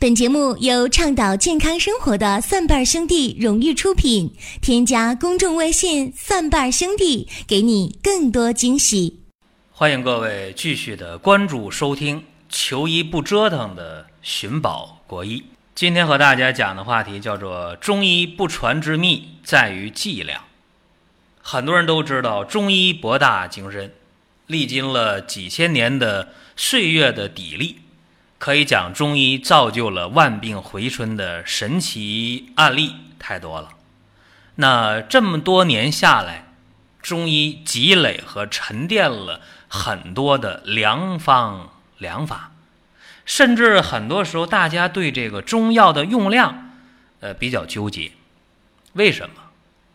本节目由倡导健康生活的蒜瓣兄弟荣誉出品。添加公众微信“蒜瓣兄弟”，给你更多惊喜。欢迎各位继续的关注收听“求医不折腾”的寻宝国医。今天和大家讲的话题叫做“中医不传之秘在于剂量”。很多人都知道，中医博大精深，历经了几千年的岁月的砥砺。可以讲，中医造就了万病回春的神奇案例太多了。那这么多年下来，中医积累和沉淀了很多的良方良法，甚至很多时候大家对这个中药的用量，呃，比较纠结。为什么？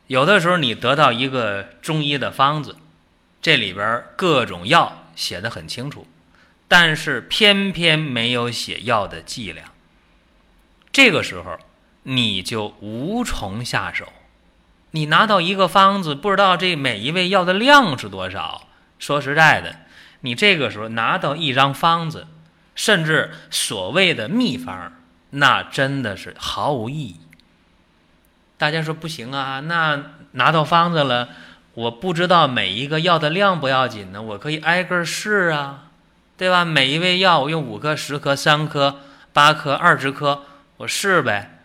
有的时候你得到一个中医的方子，这里边各种药写的很清楚。但是偏偏没有写药的剂量，这个时候你就无从下手。你拿到一个方子，不知道这每一味药的量是多少。说实在的，你这个时候拿到一张方子，甚至所谓的秘方，那真的是毫无意义。大家说不行啊？那拿到方子了，我不知道每一个药的量不要紧呢，我可以挨个试啊。对吧？每一味药，我用五颗、十颗、三颗、八颗、二十颗，我试呗。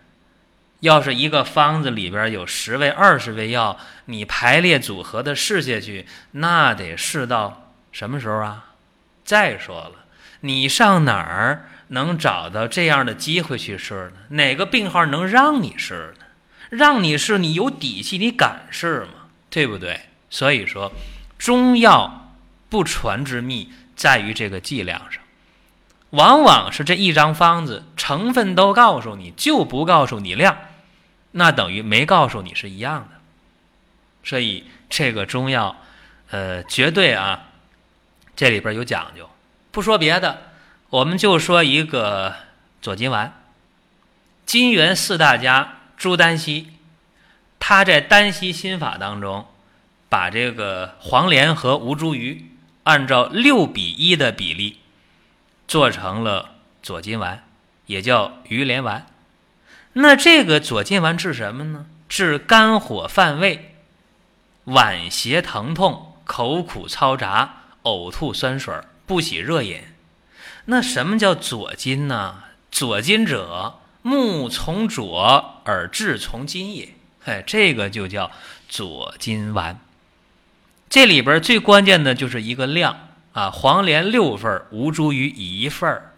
要是一个方子里边有十味、二十味药，你排列组合的试下去，那得试到什么时候啊？再说了，你上哪儿能找到这样的机会去试呢？哪个病号能让你试呢？让你试，你有底气，你敢试吗？对不对？所以说，中药不传之秘。在于这个剂量上，往往是这一张方子成分都告诉你，就不告诉你量，那等于没告诉你是一样的。所以这个中药，呃，绝对啊，这里边有讲究。不说别的，我们就说一个左金丸。金元四大家朱丹溪，他在丹溪心法当中，把这个黄连和吴茱萸。按照六比一的比例做成了左金丸，也叫鱼连丸。那这个左金丸治什么呢？治肝火犯胃、脘胁疼痛、口苦嘈杂、呕吐酸水、不喜热饮。那什么叫左金呢？左金者，目从左而志从金也。哎，这个就叫左金丸。这里边最关键的就是一个量啊，黄连六份，吴茱萸一份儿。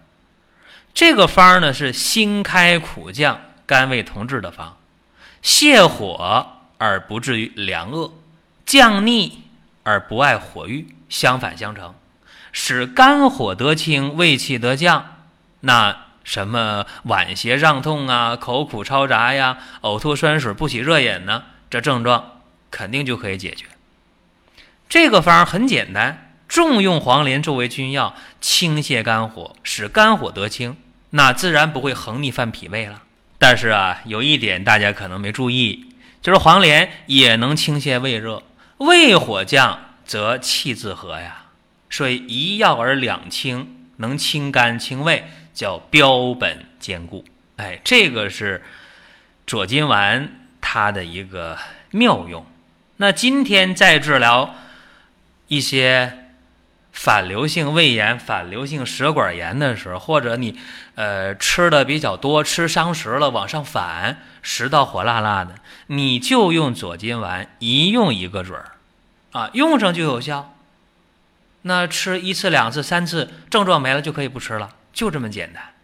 这个方呢是辛开苦降、甘味同治的方，泻火而不至于凉恶，降逆而不碍火郁，相反相成，使肝火得清，胃气得降。那什么脘胁胀痛啊，口苦嘈杂呀，呕吐酸水，不喜热饮呢？这症状肯定就可以解决。这个方很简单，重用黄连作为君药，清泻肝火，使肝火得清，那自然不会横逆犯脾胃了。但是啊，有一点大家可能没注意，就是黄连也能清泻胃热，胃火降则气自和呀。所以一药而两清，能清肝清胃，叫标本兼顾。哎，这个是左金丸它的一个妙用。那今天再治疗。一些反流性胃炎、反流性食管炎的时候，或者你呃吃的比较多，吃伤食了往上反，食道火辣辣的，你就用左金丸，一用一个准儿，啊，用上就有效。那吃一次、两次、三次，症状没了就可以不吃了，就这么简单。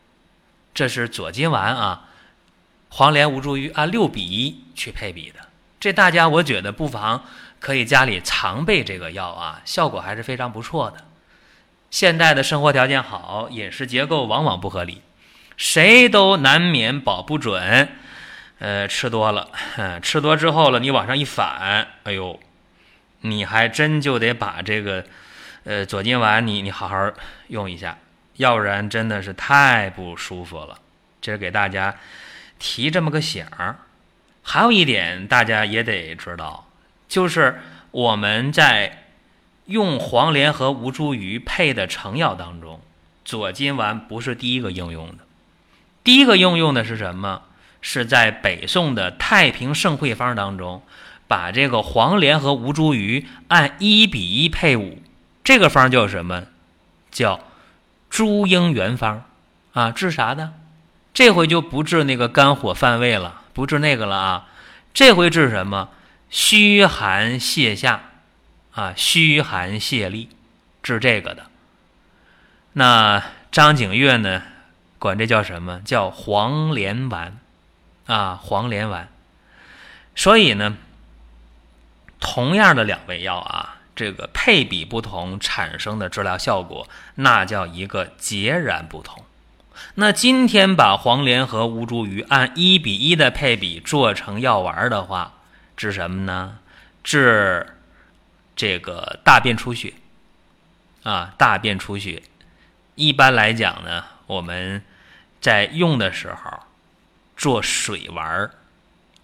这是左金丸啊，黄连、吴茱萸按六比一去配比的，这大家我觉得不妨。可以家里常备这个药啊，效果还是非常不错的。现代的生活条件好，饮食结构往往不合理，谁都难免保不准。呃，吃多了，吃多之后了，你往上一反，哎呦，你还真就得把这个呃左金丸你你好好用一下，要不然真的是太不舒服了。这是给大家提这么个醒儿。还有一点，大家也得知道。就是我们在用黄连和吴茱萸配的成药当中，左金丸不是第一个应用的。第一个应用的是什么？是在北宋的太平盛会方当中，把这个黄连和吴茱萸按一比一配伍，这个方叫什么？叫朱英元方啊，治啥的？这回就不治那个肝火犯胃了，不治那个了啊。这回治什么？虚寒泻下啊，虚寒泻痢，治这个的。那张景岳呢，管这叫什么？叫黄连丸啊，黄连丸。所以呢，同样的两味药啊，这个配比不同，产生的治疗效果，那叫一个截然不同。那今天把黄连和吴茱萸按一比一的配比做成药丸的话，治什么呢？治这个大便出血啊，大便出血。一般来讲呢，我们在用的时候做水丸儿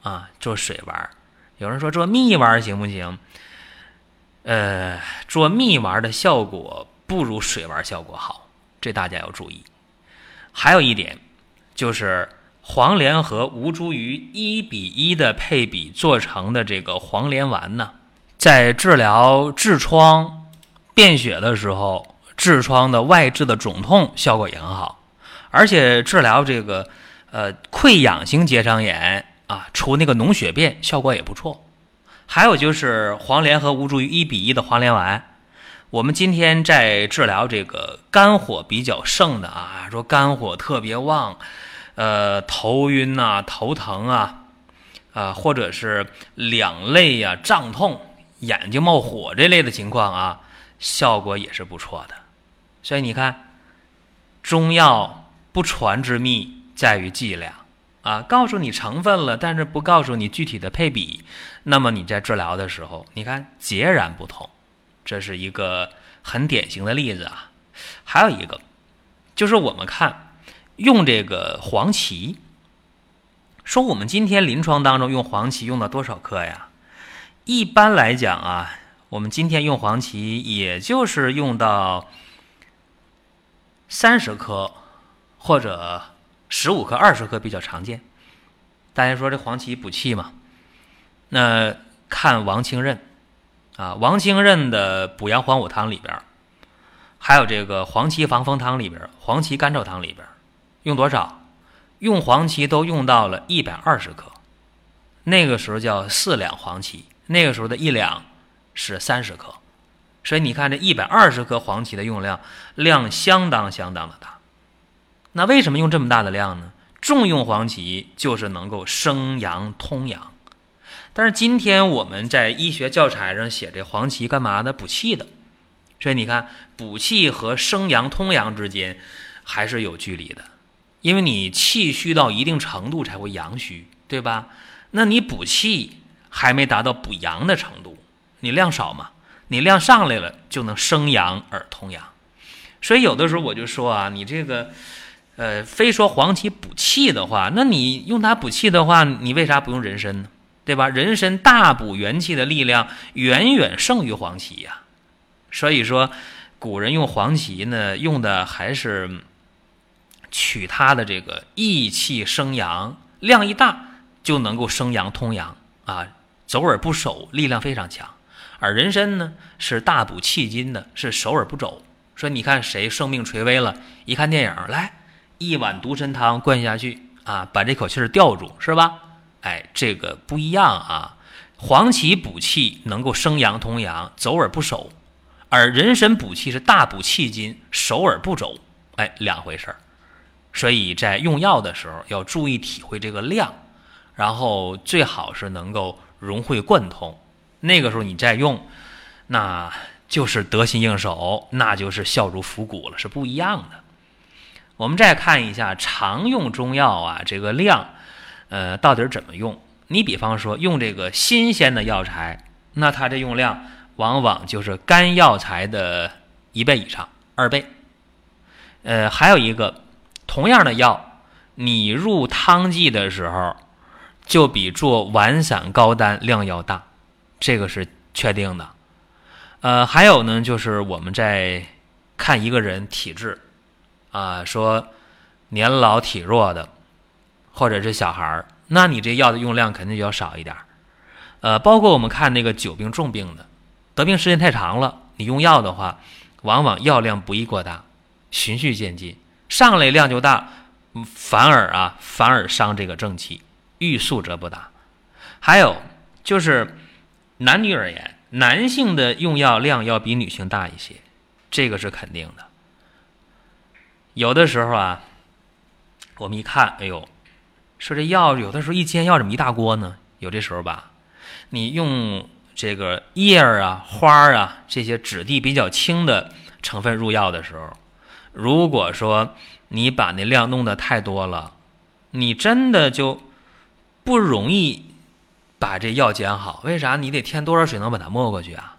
啊，做水丸儿。有人说做蜜丸行不行？呃，做蜜丸的效果不如水丸效果好，这大家要注意。还有一点，就是黄连和吴茱萸一比一的配比做成的这个黄连丸呢，在治疗痔疮、便血的时候。痔疮的外痔的肿痛效果也很好，而且治疗这个呃溃疡性结肠炎啊，除那个脓血便效果也不错。还有就是黄连和吴茱萸一比一的黄连丸，我们今天在治疗这个肝火比较盛的啊，说肝火特别旺，呃头晕呐、头疼啊，啊或者是两肋呀胀痛、眼睛冒火这类的情况啊，效果也是不错的。所以你看，中药不传之秘在于剂量啊，告诉你成分了，但是不告诉你具体的配比。那么你在治疗的时候，你看截然不同，这是一个很典型的例子啊。还有一个，就是我们看用这个黄芪，说我们今天临床当中用黄芪用到多少克呀？一般来讲啊，我们今天用黄芪也就是用到。三十克或者十五克、二十克比较常见。大家说这黄芪补气嘛？那看王清任啊，王清任的补阳黄五汤里边，还有这个黄芪防风汤里边、黄芪甘草汤里边，用多少？用黄芪都用到了一百二十克。那个时候叫四两黄芪，那个时候的一两是三十克。所以你看，这一百二十克黄芪的用量，量相当相当的大。那为什么用这么大的量呢？重用黄芪就是能够生阳通阳。但是今天我们在医学教材上写这黄芪干嘛的？补气的。所以你看，补气和生阳通阳之间还是有距离的，因为你气虚到一定程度才会阳虚，对吧？那你补气还没达到补阳的程度，你量少嘛？你量上来了，就能生阳而通阳，所以有的时候我就说啊，你这个，呃，非说黄芪补气的话，那你用它补气的话，你为啥不用人参呢？对吧？人参大补元气的力量远远胜于黄芪呀。所以说，古人用黄芪呢，用的还是取它的这个益气生阳，量一大就能够生阳通阳啊，走而不守，力量非常强。而人参呢，是大补气筋的，是守而不走。说你看谁生命垂危了，一看电影，来一碗独参汤灌下去啊，把这口气儿吊住，是吧？哎，这个不一样啊。黄芪补气能够生阳通阳，走而不守；而人参补气是大补气筋，守而不走，哎，两回事儿。所以在用药的时候要注意体会这个量，然后最好是能够融会贯通。那个时候你再用，那就是得心应手，那就是效如伏骨了，是不一样的。我们再看一下常用中药啊，这个量，呃，到底怎么用？你比方说用这个新鲜的药材，那它这用量往往就是干药材的一倍以上，二倍。呃，还有一个，同样的药，你入汤剂的时候，就比做丸散膏丹量要大。这个是确定的，呃，还有呢，就是我们在看一个人体质，啊，说年老体弱的，或者是小孩儿，那你这药的用量肯定就要少一点。呃，包括我们看那个久病重病的，得病时间太长了，你用药的话，往往药量不宜过大，循序渐进，上来量就大，反而啊反而伤这个正气，欲速则不达。还有就是男女而言，男性的用药量要比女性大一些，这个是肯定的。有的时候啊，我们一看，哎呦，说这药有的时候一煎药怎么一大锅呢？有这时候吧，你用这个叶儿啊、花儿啊这些质地比较轻的成分入药的时候，如果说你把那量弄得太多了，你真的就不容易把这药煎好。为啥？你得添多少水能把它没过去啊？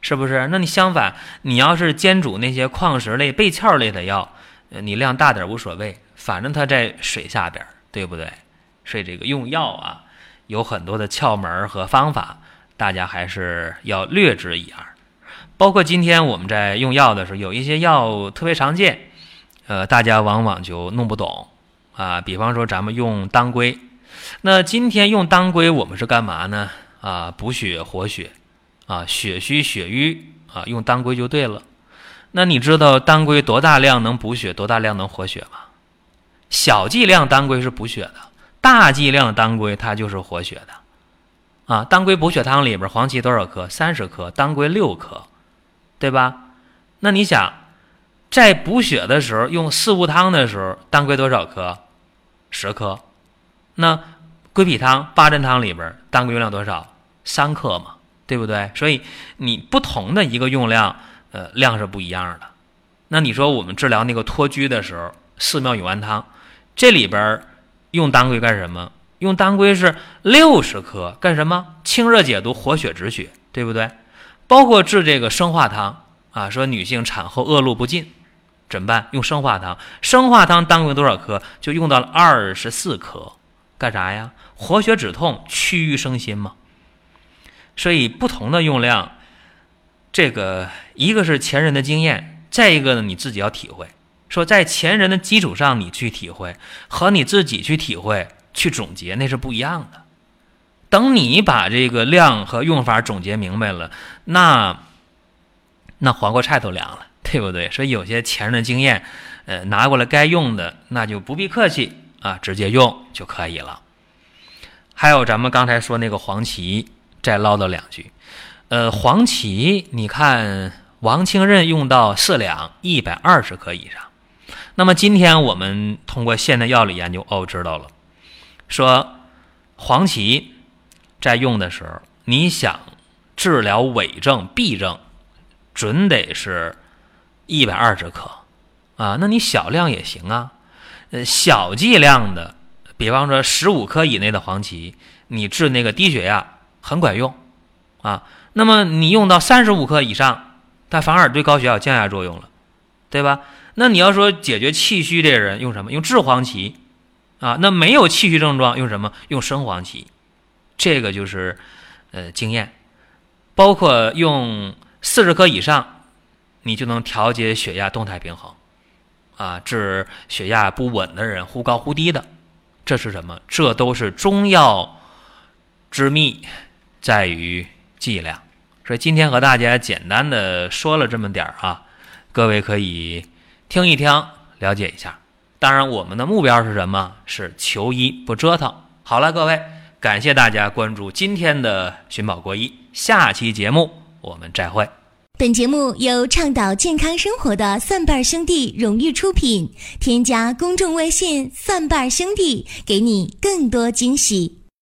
是不是？那你相反，你要是煎煮那些矿石类、贝壳类的药。你量大点无所谓，反正它在水下边，对不对？所以这个用药啊，有很多的窍门和方法，大家还是要略知一二。包括今天我们在用药的时候，有一些药特别常见，呃，大家往往就弄不懂啊。比方说咱们用当归，那今天用当归，我们是干嘛呢？啊，补血活血，啊，血虚血瘀啊，用当归就对了。那你知道当归多大量能补血，多大量能活血吗？小剂量当归是补血的，大剂量当归它就是活血的，啊，当归补血汤里边黄芪多少克？三十克，当归六克，对吧？那你想，在补血的时候用四物汤的时候，当归多少克？十克。那归脾汤、八珍汤里边当归用量多少？三克嘛，对不对？所以你不同的一个用量。呃，量是不一样的。那你说我们治疗那个脱疽的时候，四妙永安汤，这里边用当归干什么？用当归是六十克，干什么？清热解毒、活血止血，对不对？包括治这个生化汤啊，说女性产后恶露不尽，怎么办？用生化汤。生化汤当归多少克？就用到了二十四克，干啥呀？活血止痛、祛瘀生新嘛。所以不同的用量。这个一个是前人的经验，再一个呢你自己要体会。说在前人的基础上你去体会，和你自己去体会、去总结那是不一样的。等你把这个量和用法总结明白了，那那黄瓜菜都凉了，对不对？所以有些前人的经验，呃，拿过来该用的那就不必客气啊，直接用就可以了。还有咱们刚才说那个黄芪，再唠叨两句。呃，黄芪，你看王清任用到四两，一百二十克以上。那么今天我们通过现代药理研究哦，知道了，说黄芪在用的时候，你想治疗痿症、痹症，准得是一百二十克啊。那你小量也行啊，呃，小剂量的，比方说十五克以内的黄芪，你治那个低血压很管用啊。那么你用到三十五克以上，它反而对高血压有降压作用了，对吧？那你要说解决气虚这人用什么？用炙黄芪啊。那没有气虚症状用什么？用生黄芪。这个就是呃经验，包括用四十克以上，你就能调节血压动态平衡啊，治血压不稳的人忽高忽低的。这是什么？这都是中药之秘，在于剂量。所以今天和大家简单的说了这么点儿啊，各位可以听一听，了解一下。当然，我们的目标是什么？是求医不折腾。好了，各位，感谢大家关注今天的寻宝国医，下期节目我们再会。本节目由倡导健康生活的蒜瓣兄弟荣誉出品，添加公众微信“蒜瓣兄弟”，给你更多惊喜。